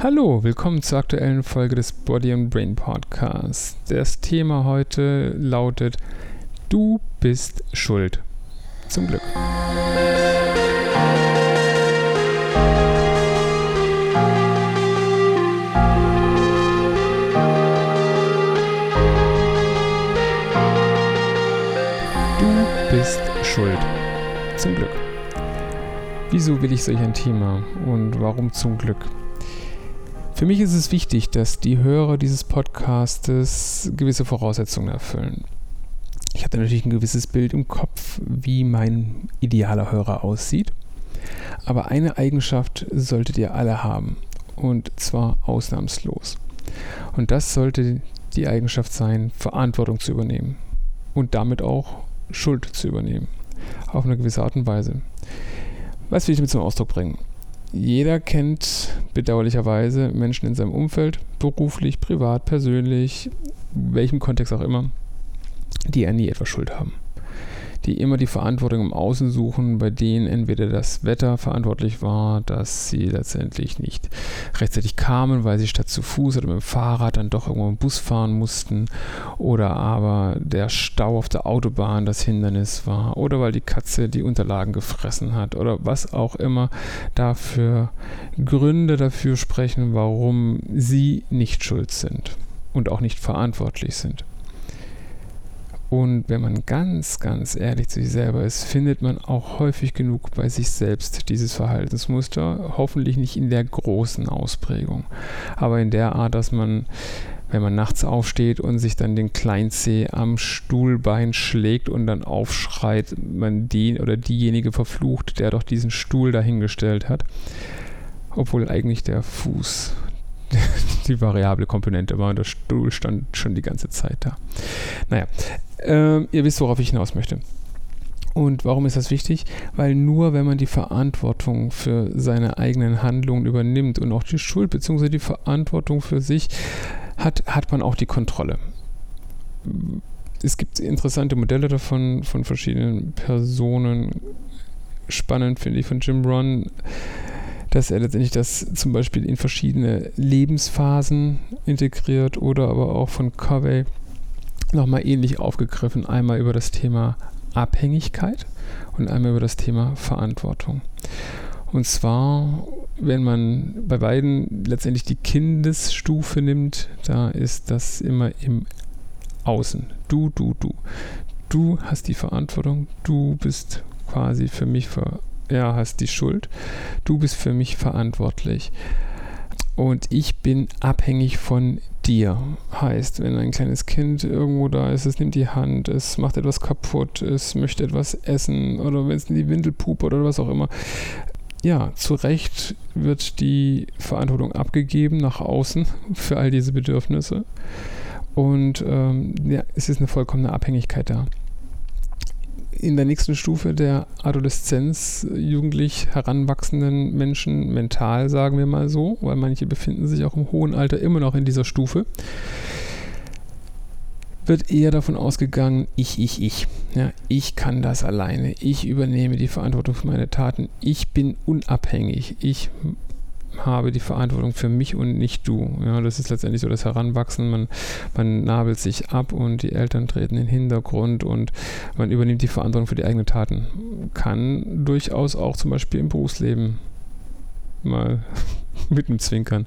Hallo, willkommen zur aktuellen Folge des Body and Brain Podcasts. Das Thema heute lautet Du bist schuld. Zum Glück. Du bist schuld. Zum Glück. Wieso will ich solch ein Thema und warum zum Glück? Für mich ist es wichtig, dass die Hörer dieses Podcastes gewisse Voraussetzungen erfüllen. Ich hatte natürlich ein gewisses Bild im Kopf, wie mein idealer Hörer aussieht. Aber eine Eigenschaft solltet ihr alle haben. Und zwar ausnahmslos. Und das sollte die Eigenschaft sein, Verantwortung zu übernehmen. Und damit auch Schuld zu übernehmen. Auf eine gewisse Art und Weise. Was will ich damit zum Ausdruck bringen? Jeder kennt bedauerlicherweise Menschen in seinem Umfeld, beruflich, privat, persönlich, welchem Kontext auch immer, die an nie etwas Schuld haben die immer die Verantwortung im Außen suchen, bei denen entweder das Wetter verantwortlich war, dass sie letztendlich nicht rechtzeitig kamen, weil sie statt zu Fuß oder mit dem Fahrrad dann doch irgendwo im Bus fahren mussten, oder aber der Stau auf der Autobahn das Hindernis war, oder weil die Katze die Unterlagen gefressen hat, oder was auch immer dafür Gründe dafür sprechen, warum sie nicht schuld sind und auch nicht verantwortlich sind. Und wenn man ganz, ganz ehrlich zu sich selber ist, findet man auch häufig genug bei sich selbst dieses Verhaltensmuster. Hoffentlich nicht in der großen Ausprägung, aber in der Art, dass man, wenn man nachts aufsteht und sich dann den Kleinzeh am Stuhlbein schlägt und dann aufschreit, man den oder diejenige verflucht, der doch diesen Stuhl dahingestellt hat. Obwohl eigentlich der Fuß die variable Komponente war und der Stuhl stand schon die ganze Zeit da. Naja, äh, ihr wisst, worauf ich hinaus möchte. Und warum ist das wichtig? Weil nur wenn man die Verantwortung für seine eigenen Handlungen übernimmt und auch die Schuld bzw. die Verantwortung für sich hat, hat man auch die Kontrolle. Es gibt interessante Modelle davon von verschiedenen Personen. Spannend finde ich von Jim Ron, dass er letztendlich das zum Beispiel in verschiedene Lebensphasen integriert oder aber auch von Covey nochmal ähnlich aufgegriffen. Einmal über das Thema Abhängigkeit und einmal über das Thema Verantwortung. Und zwar, wenn man bei beiden letztendlich die Kindesstufe nimmt, da ist das immer im Außen. Du, du, du. Du hast die Verantwortung, du bist quasi für mich, ver ja, hast die Schuld, du bist für mich verantwortlich. Und ich bin abhängig von dir heißt, wenn ein kleines Kind irgendwo da ist, es nimmt die Hand, es macht etwas kaputt, es möchte etwas essen oder wenn es in die Windel pupt oder was auch immer. Ja, zu Recht wird die Verantwortung abgegeben nach außen für all diese Bedürfnisse. Und ähm, ja, es ist eine vollkommene Abhängigkeit da in der nächsten Stufe der Adoleszenz jugendlich heranwachsenden Menschen mental, sagen wir mal so, weil manche befinden sich auch im hohen Alter immer noch in dieser Stufe, wird eher davon ausgegangen, ich, ich, ich. Ja, ich kann das alleine. Ich übernehme die Verantwortung für meine Taten. Ich bin unabhängig. Ich habe die Verantwortung für mich und nicht du. Ja, das ist letztendlich so das Heranwachsen. Man, man nabelt sich ab und die Eltern treten in den Hintergrund und man übernimmt die Verantwortung für die eigenen Taten. Kann durchaus auch zum Beispiel im Berufsleben mal mit einem Zwinkern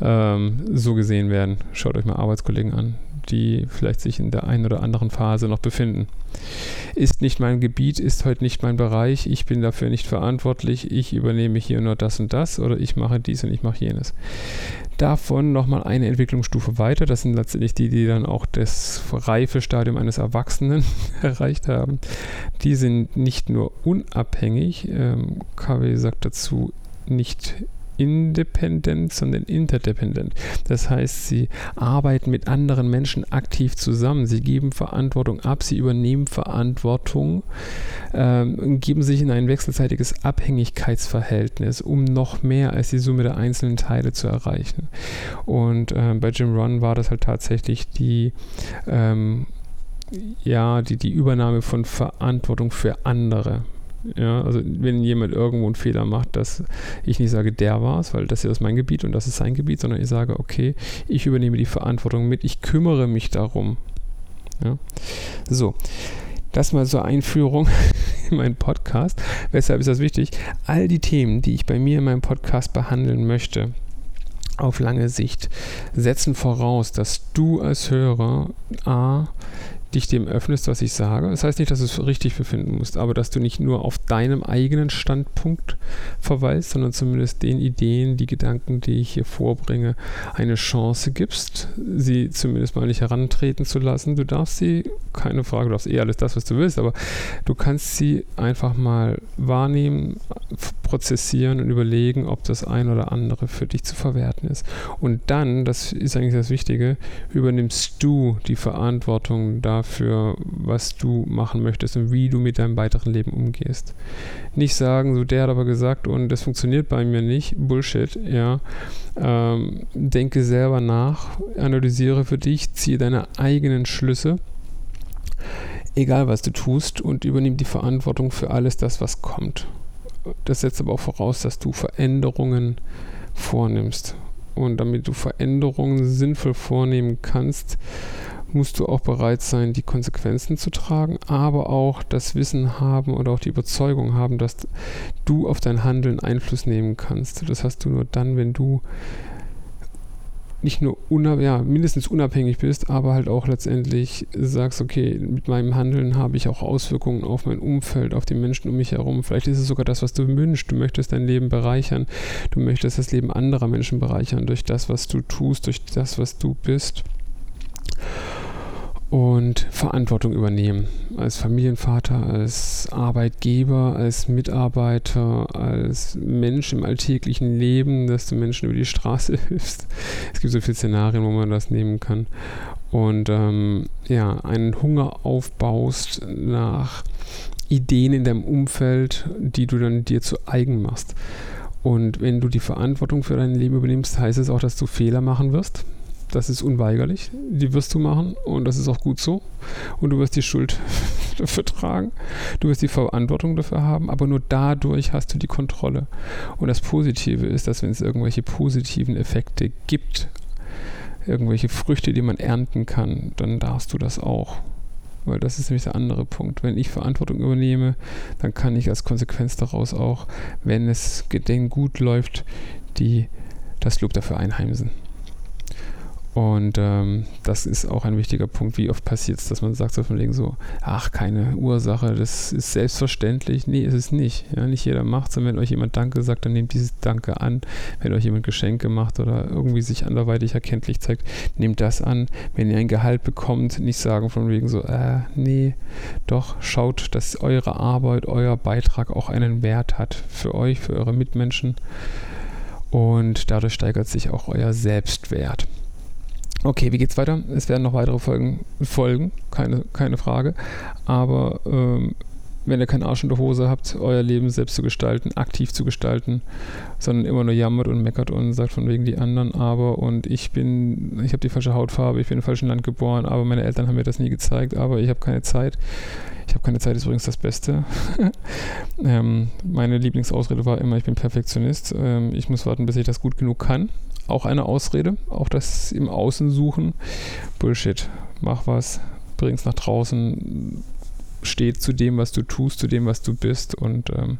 ähm, so gesehen werden. Schaut euch mal Arbeitskollegen an, die vielleicht sich in der einen oder anderen Phase noch befinden. Ist nicht mein Gebiet, ist heute nicht mein Bereich, ich bin dafür nicht verantwortlich, ich übernehme hier nur das und das oder ich mache dies und ich mache jenes. Davon nochmal eine Entwicklungsstufe weiter, das sind letztendlich die, die dann auch das Reifestadium eines Erwachsenen erreicht haben. Die sind nicht nur unabhängig, ähm, KW sagt dazu, nicht independent, sondern interdependent. Das heißt, sie arbeiten mit anderen Menschen aktiv zusammen, sie geben Verantwortung ab, sie übernehmen Verantwortung, ähm, geben sich in ein wechselseitiges Abhängigkeitsverhältnis, um noch mehr als die Summe der einzelnen Teile zu erreichen. Und äh, bei Jim Ron war das halt tatsächlich die ähm, ja, die, die Übernahme von Verantwortung für andere Ja, also wenn jemand irgendwo einen Fehler macht, dass ich nicht sage, der war es, weil das hier ist mein Gebiet und das ist sein Gebiet, sondern ich sage, okay, ich übernehme die Verantwortung mit, ich kümmere mich darum. Ja. So, das mal zur Einführung in meinen Podcast. Weshalb ist das wichtig? All die Themen, die ich bei mir in meinem Podcast behandeln möchte, auf lange Sicht, setzen voraus, dass du als Hörer A dich dem öffnest, was ich sage. Das heißt nicht, dass du es richtig befinden musst, aber dass du nicht nur auf deinem eigenen Standpunkt verweist, sondern zumindest den Ideen, die Gedanken, die ich hier vorbringe, eine Chance gibst, sie zumindest mal nicht herantreten zu lassen. Du darfst sie, keine Frage, du darfst eh alles das, was du willst, aber du kannst sie einfach mal wahrnehmen, prozessieren und überlegen, ob das ein oder andere für dich zu verwerten ist. Und dann, das ist eigentlich das Wichtige, übernimmst du die Verantwortung dafür, dafür, was du machen möchtest und wie du mit deinem weiteren Leben umgehst. Nicht sagen, so der hat aber gesagt und das funktioniert bei mir nicht. Bullshit, ja. Ähm, denke selber nach, analysiere für dich, ziehe deine eigenen Schlüsse egal was du tust und übernimm die Verantwortung für alles das, was kommt. Das setzt aber auch voraus, dass du Veränderungen vornimmst. Und damit du Veränderungen sinnvoll vornehmen kannst, musst du auch bereit sein, die Konsequenzen zu tragen, aber auch das Wissen haben oder auch die Überzeugung haben, dass du auf dein Handeln Einfluss nehmen kannst. Das hast du nur dann, wenn du nicht nur unab ja, mindestens unabhängig bist, aber halt auch letztendlich sagst, okay, mit meinem Handeln habe ich auch Auswirkungen auf mein Umfeld, auf die Menschen um mich herum. Vielleicht ist es sogar das, was du wünschst. Du möchtest dein Leben bereichern. Du möchtest das Leben anderer Menschen bereichern durch das, was du tust, durch das, was du bist und Verantwortung übernehmen. Als Familienvater, als Arbeitgeber, als Mitarbeiter, als Mensch im alltäglichen Leben, dass du Menschen über die Straße hilfst. Es gibt so viele Szenarien, wo man das nehmen kann. Und ähm, ja, einen Hunger aufbaust nach Ideen in deinem Umfeld, die du dann dir zu eigen machst. Und wenn du die Verantwortung für dein Leben übernimmst, heißt es auch, dass du Fehler machen wirst das ist unweigerlich. Die wirst du machen und das ist auch gut so. Und du wirst die Schuld dafür tragen. Du wirst die Verantwortung dafür haben, aber nur dadurch hast du die Kontrolle. Und das Positive ist, dass wenn es irgendwelche positiven Effekte gibt, irgendwelche Früchte, die man ernten kann, dann darfst du das auch. Weil das ist nämlich der andere Punkt. Wenn ich Verantwortung übernehme, dann kann ich als Konsequenz daraus auch, wenn es denn gut läuft, die, das Lob dafür einheimsen. Und ähm, das ist auch ein wichtiger Punkt. Wie oft passiert es, dass man sagt so von wegen so, ach, keine Ursache, das ist selbstverständlich. Nee, ist es nicht. Ja, nicht jeder macht es. Und wenn euch jemand Danke sagt, dann nehmt dieses Danke an. Wenn euch jemand Geschenke macht oder irgendwie sich anderweitig erkenntlich zeigt, nehmt das an. Wenn ihr ein Gehalt bekommt, nicht sagen von wegen so, äh, nee, doch, schaut, dass eure Arbeit, euer Beitrag auch einen Wert hat für euch, für eure Mitmenschen. Und dadurch steigert sich auch euer Selbstwert. Okay, wie geht's weiter? Es werden noch weitere Folgen folgen, keine, keine Frage. Aber ähm, wenn ihr keinen Arsch in der Hose habt, euer Leben selbst zu gestalten, aktiv zu gestalten, sondern immer nur jammert und meckert und sagt von wegen die anderen, aber und ich bin, ich habe die falsche Hautfarbe, ich bin im falschen Land geboren, aber meine Eltern haben mir das nie gezeigt, aber ich habe keine Zeit. Ich habe keine Zeit ist übrigens das Beste. ähm, meine Lieblingsausrede war immer, ich bin Perfektionist. Ähm, ich muss warten, bis ich das gut genug kann auch eine Ausrede. Auch das im Außen suchen. Bullshit. Mach was, bring's nach draußen, steht zu dem, was du tust, zu dem, was du bist. Und ähm,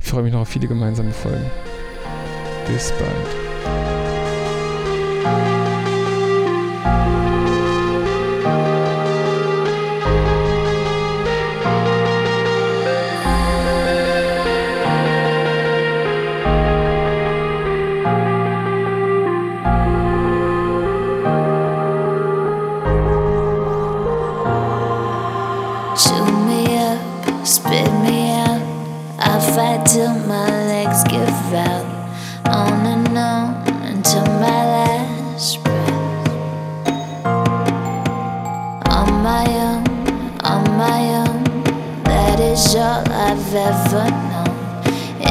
ich freue mich noch auf viele gemeinsame Folgen. Bis bald. Till my legs give out. On and on until my last breath. On my own, on my own, that is all I've ever known.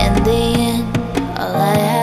In the end, all I have